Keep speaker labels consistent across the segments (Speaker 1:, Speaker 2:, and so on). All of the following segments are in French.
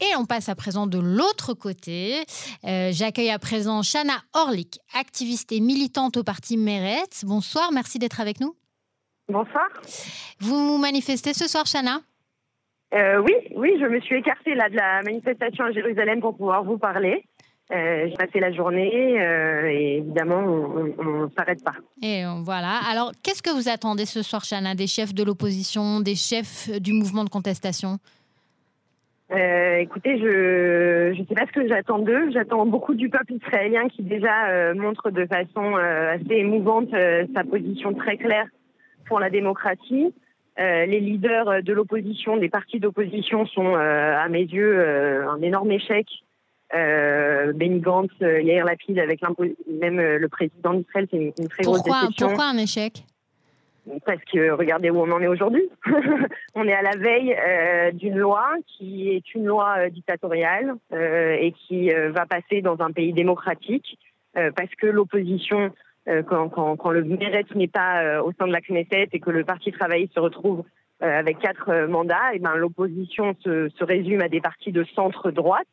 Speaker 1: Et on passe à présent de l'autre côté. Euh, j'accueille à présent Shana Orlik, activiste et militante au parti Meretz. Bonsoir, merci d'être avec nous.
Speaker 2: Bonsoir.
Speaker 1: Vous manifestez ce soir, Shana?
Speaker 2: Euh, Oui, oui, je me suis écartée là de la manifestation à Jérusalem pour pouvoir vous parler. Euh, j'ai passé la journée euh, et évidemment, on ne s'arrête pas.
Speaker 1: Et voilà. Alors, qu'est-ce que vous attendez ce soir, Chana, des chefs de l'opposition, des chefs du mouvement de contestation?
Speaker 2: Euh, écoutez, je ne sais pas ce que j'attends d'eux. J'attends beaucoup du peuple israélien qui déjà montre de façon assez émouvante sa position très claire pour la démocratie. les leaders de l'opposition, des partis d'opposition sont à mes yeux un énorme échec euh, Benny Gantz, euh, Yair Lapid, avec même euh, le président d'Israël, c'est une, très grosse déception.
Speaker 1: Pourquoi un échec?
Speaker 2: Parce que regardez où on en est aujourd'hui. on est à la veille euh, d'une loi qui est une loi dictatoriale et qui va passer dans un pays démocratique parce que l'opposition, quand, quand, quand, le Méretz n'est pas au sein de la Knesset et que le Parti travailliste se retrouve avec quatre mandats, et ben l'opposition se, se résume à des partis de centre droite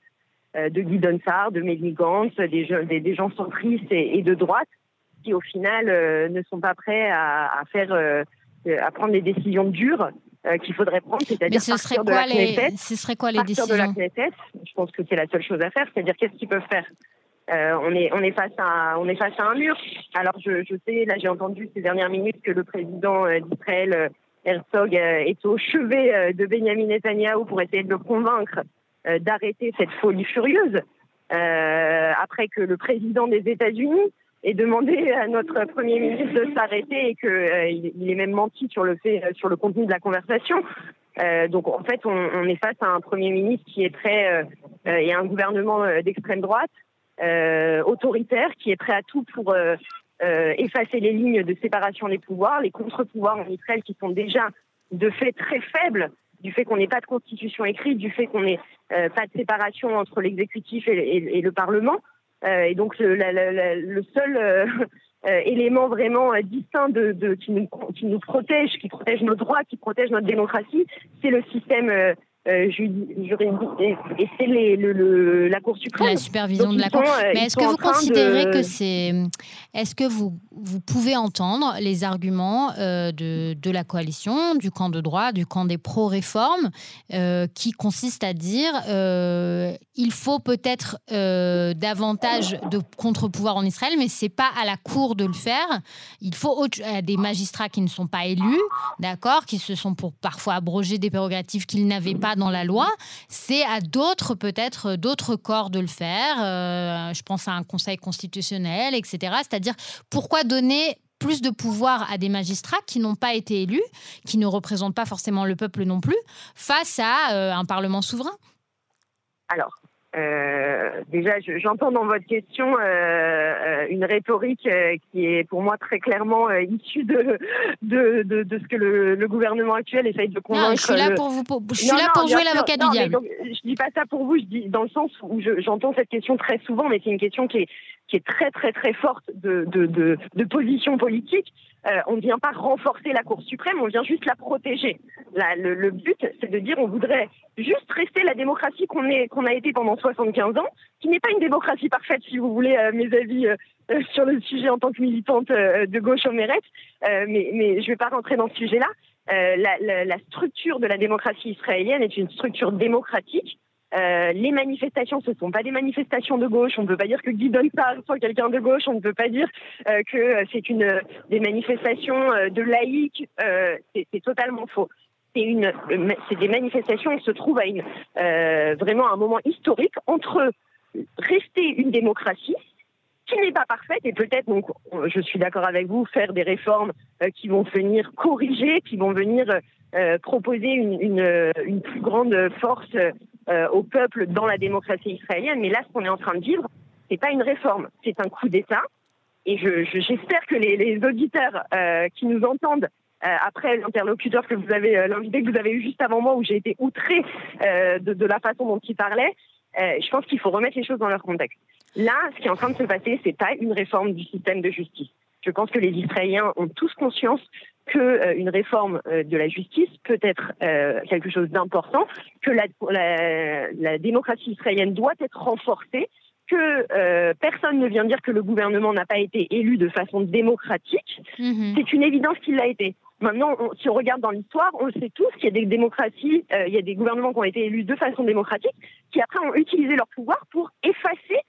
Speaker 2: euh, de Guy Donsard, de Mehdi Gantz, des, des, gens centristes et, de droite qui au final euh, ne sont pas prêts à, faire euh, à prendre des décisions dures qu'il faudrait prendre, c'est-à-dire partir de la Knesset.
Speaker 1: Ce serait quoi les décisions
Speaker 2: de la Knesset, je pense que c'est la seule chose à faire, c'est-à-dire qu'est-ce qu'ils peuvent faire? On est on est face à on est face à un mur. Alors je, je sais là j'ai entendu ces dernières minutes que le président d'Israël Herzog est au chevet de Benjamin Netanyahu pour essayer de le convaincre euh, d'arrêter cette folie furieuse. Euh, après que le président des États-Unis ait demandé à notre premier ministre de s'arrêter et qu'il euh, il ait même menti sur le fait, sur le contenu de la conversation. donc en fait, on, est face à un premier ministre qui est très et un gouvernement d'extrême droite autoritaire qui est prêt à tout pour effacer les lignes de séparation des pouvoirs, les contre-pouvoirs en Israël qui sont déjà de fait très faibles du fait qu'on n'ait pas de constitution écrite, du fait qu'on n'ait euh, pas de séparation entre l'exécutif et, le Parlement. Euh, et donc le, seul euh, élément vraiment distinct qui, nous, protège, qui protège nos droits, qui protège notre démocratie, c'est le système euh, juridique et, c'est le, la Cour suprême.
Speaker 1: La supervision de la Cour. Euh, Mais est-ce que vous considérez que c'est. Est-ce que vous, vous pouvez entendre les arguments euh, de, de, la coalition, du camp de droit, du camp des pro-réformes, qui consistent à dire il faut peut-être davantage de contre-pouvoir en Israël, mais c'est pas à la Cour de le faire. Il faut des magistrats qui ne sont pas élus, d'accord, qui se sont pour parfois abroger des prérogatives qu'ils n'avaient pas dans la loi, c'est à d'autres, peut-être, d'autres corps de le faire. Euh, je pense à un conseil constitutionnel, etc. C'est-à-dire, pourquoi donner plus de pouvoir à des magistrats qui n'ont pas été élus, qui ne représentent pas forcément le peuple non plus, face à euh, un Parlement souverain?
Speaker 2: Alors, euh, déjà, j'entends dans votre question euh, euh, une rhétorique qui est pour moi très clairement issue de, de, de, ce que le, gouvernement actuel essaye de convaincre. Non, je
Speaker 1: suis là pour, vous, je suis là pour jouer l'avocat du diable.
Speaker 2: je dis pas ça pour vous, je dis dans le sens où j'entends cette question très souvent, mais c'est une question qui est, qui est très très très forte de, de, de, de position politique. Euh, on ne vient pas renforcer la Cour suprême, on vient juste la protéger. le, but, c'est de dire on voudrait juste rester la démocratie qu'on qu'on a été pendant 75 ans, qui n'est pas une démocratie parfaite, si vous voulez euh, mes avis euh, sur le sujet en tant que militante de gauche au Mérette, mais, mais je ne vais pas rentrer dans ce sujet-là. La, la structure de la démocratie israélienne est une structure démocratique euh, les manifestations, ce ne sont pas des manifestations de gauche. On ne peut pas dire que Guy Donsard soit quelqu'un de gauche. On ne peut pas dire euh, que c'est une des manifestations euh, de laïcs. c'est totalement faux. C'est une, c'est des manifestations. On se trouve à une vraiment un moment historique entre rester une démocratie qui n'est pas parfaite et peut-être donc je suis d'accord avec vous faire des réformes qui vont venir corriger, qui vont venir proposer une, une, une, plus grande force euh, au peuple dans la démocratie israélienne. Mais là, ce qu'on est en train de vivre, c'est pas une réforme, c'est un coup d'État. Et j'espère que les, auditeurs euh, qui nous entendent euh, après l'interlocuteur que vous avez, l'invité que vous avez eu juste avant moi, où j'ai été outrée de, la façon dont il parlait, je pense qu'il faut remettre les choses dans leur contexte. Là, ce qui est en train de se passer, c'est pas une réforme du système de justice. Je pense que les Israéliens ont tous conscience que euh, une réforme euh, de la justice peut être euh, quelque chose d'important, que la, la, démocratie israélienne doit être renforcée, que personne ne vient dire que le gouvernement n'a pas été élu de façon démocratique. Mhm. C'est une évidence qu'il l'a été. Maintenant, si on regarde dans l'histoire, on le sait tous qu'il y a des démocraties, il y a des gouvernements qui ont été élus de façon démocratique, qui après ont utilisé leur pouvoir pour effacer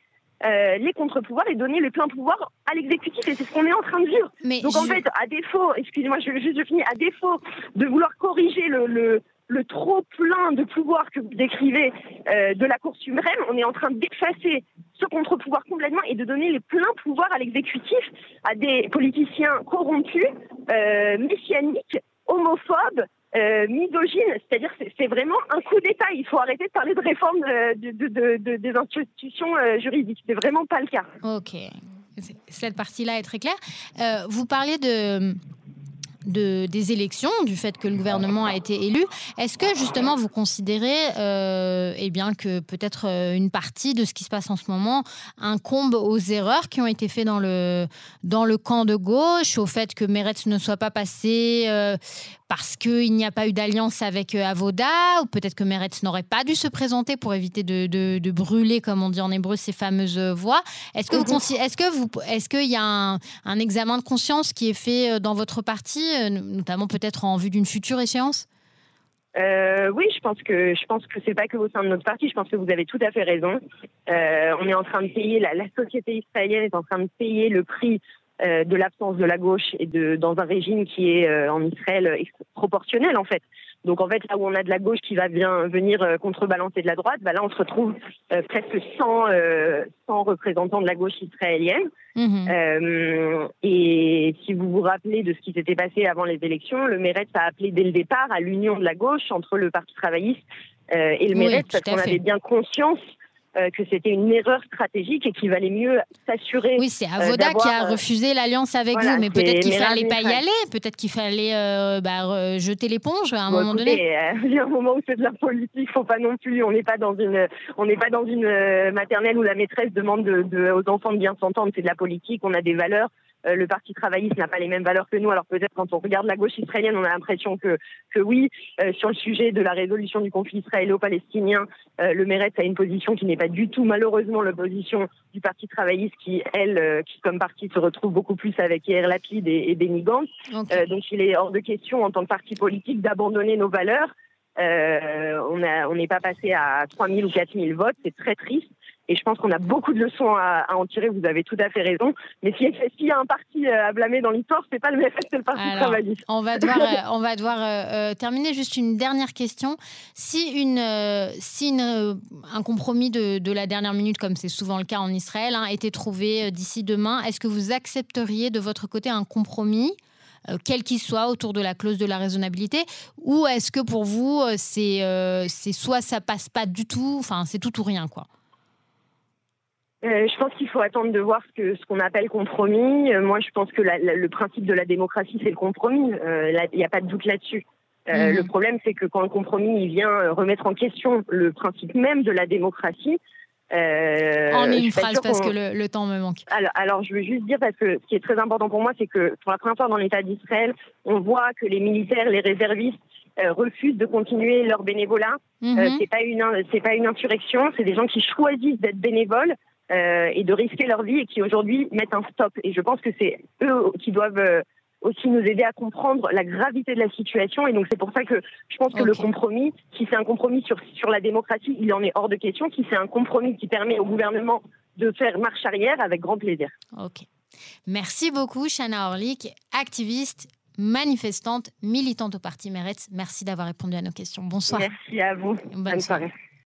Speaker 2: euh, les contre-pouvoirs et donner le plein pouvoir à l'exécutif. Et c'est ce qu'on est en train de vivre. Donc en fait, à défaut, excusez-moi, je, juste je finis, à défaut de vouloir corriger le, le, le trop plein de pouvoir que vous décrivez euh, de la Cour suprême, on est en train d'effacer ce contre-pouvoir complètement et de donner les pleins pouvoirs à l'exécutif, à des politiciens corrompus, euh, messianiques, homophobes, euh, misogyne, c'est-à-dire c'est vraiment un coup d'État. Il faut arrêter de parler de réforme euh, de, des institutions euh, juridiques. C'est vraiment pas le cas.
Speaker 1: Ok, cette partie-là est très claire. vous parliez de de, des élections, du fait que le gouvernement a été élu. Est-ce que justement vous considérez euh, eh bien, que peut-être euh, une partie de ce qui se passe en ce moment incombe aux erreurs qui ont été faites dans le, dans le camp de gauche, au fait que Meretz ne soit pas passé euh, parce qu'il n'y a pas eu d'alliance avec euh, Avoda, ou peut-être que Meretz n'aurait pas dû se présenter pour éviter de, de, brûler, comme on dit en hébreu, ces fameuses voix? Est-ce que vous mhm. est-ce que vous est-ce qu'il y a un, un examen de conscience qui est fait dans votre parti euh, notamment peut-être en vue d'une future échéance?
Speaker 2: Euh, oui, je pense que je pense que pas que au sein de notre parti. Je pense que vous avez tout à fait raison. Euh, on est en train de payer la, société israélienne est en train de payer le prix de l'absence de la gauche et de dans un régime qui est en Israël proportionnel en fait. Donc en fait, là où on a de la gauche qui va bien venir euh, contrebalancer de la droite, bah là on se retrouve euh, presque sans, euh, représentants de la gauche israélienne. Mhm. et si vous vous rappelez de ce qui s'était passé avant les élections, le Meretz a appelé dès le départ à l'union de la gauche entre le Parti travailliste et le oui, parce qu'on avait bien conscience euh, que c'était une erreur stratégique et qu'il valait mieux s'assurer.
Speaker 1: Oui, c'est euh, Avoda qui a euh, refusé l'alliance avec vous, mais peut-être qu'il fallait pas y aller, peut-être qu'il fallait bah, jeter l'éponge à un moment donné.
Speaker 2: Il y a un moment où c'est de la politique, faut pas non plus. On n'est pas dans une, on n'est pas dans une maternelle où la maîtresse demande de, aux enfants de bien s'entendre. C'est de la politique. On a des valeurs. Euh, le Parti travailliste n'a pas les mêmes valeurs que nous. Alors peut-être quand on regarde la gauche israélienne, on a l'impression que, que oui, euh, sur le sujet de la résolution du conflit israélo-palestinien, euh, le Meretz a une position qui n'est pas du tout malheureusement l'opposition du Parti travailliste qui, elle, qui comme parti se retrouve beaucoup plus avec Yair Lapid et, et Benny Gantz. donc il est hors de question en tant que parti politique d'abandonner nos valeurs. on n'est pas passé à 3000 ou 4000 votes, c'est très triste. Et je pense qu'on a beaucoup de leçons à, en tirer. Vous avez tout à fait raison. Mais s'il y a un parti euh, à blâmer dans l'histoire, c'est pas le MFS, c'est le Parti travailliste.
Speaker 1: On va devoir, euh, on va devoir euh, terminer. Juste une dernière question. Si, une, si un compromis de, de, la dernière minute, comme c'est souvent le cas en Israël, hein, était trouvé d'ici demain, est-ce que vous accepteriez de votre côté un compromis quel qu'il soit, autour de la clause de la raisonnabilité? Ou est-ce que pour vous, c'est c'est soit ça passe pas du tout, enfin c'est tout ou rien quoi?
Speaker 2: Euh, je pense qu'il faut attendre de voir ce que ce qu'on appelle compromis. Euh, moi, je pense que la, le principe de la démocratie, c'est le compromis. Euh, il n'y a pas de doute là-dessus. Mhm. Le problème, c'est que quand le compromis il vient remettre en question le principe même de la démocratie.
Speaker 1: en une phrase, parce que le, le, temps me manque.
Speaker 2: Alors, alors, je veux juste dire, parce que ce qui est très important pour moi, c'est que pour la première fois dans l'État d'Israël, on voit que les militaires, les réservistes, refusent de continuer leur bénévolat. Mhm. c'est pas une c'est pas une insurrection, c'est des gens qui choisissent d'être bénévoles euh, et de risquer leur vie et qui aujourd'hui mettent un stop. Et je pense que c'est eux qui doivent euh, aussi nous aider à comprendre la gravité de la situation. Et donc c'est pour ça que je pense que le compromis, si c'est un compromis sur, sur la démocratie, il en est hors de question. Si c'est un compromis qui permet au gouvernement de faire marche arrière, avec grand plaisir.
Speaker 1: Ok. Merci beaucoup, Shana Orlik, activiste, manifestante, militante au Parti Meretz. Merci d'avoir répondu à nos questions. Bonsoir.
Speaker 2: Merci à vous. Bonne, soirée.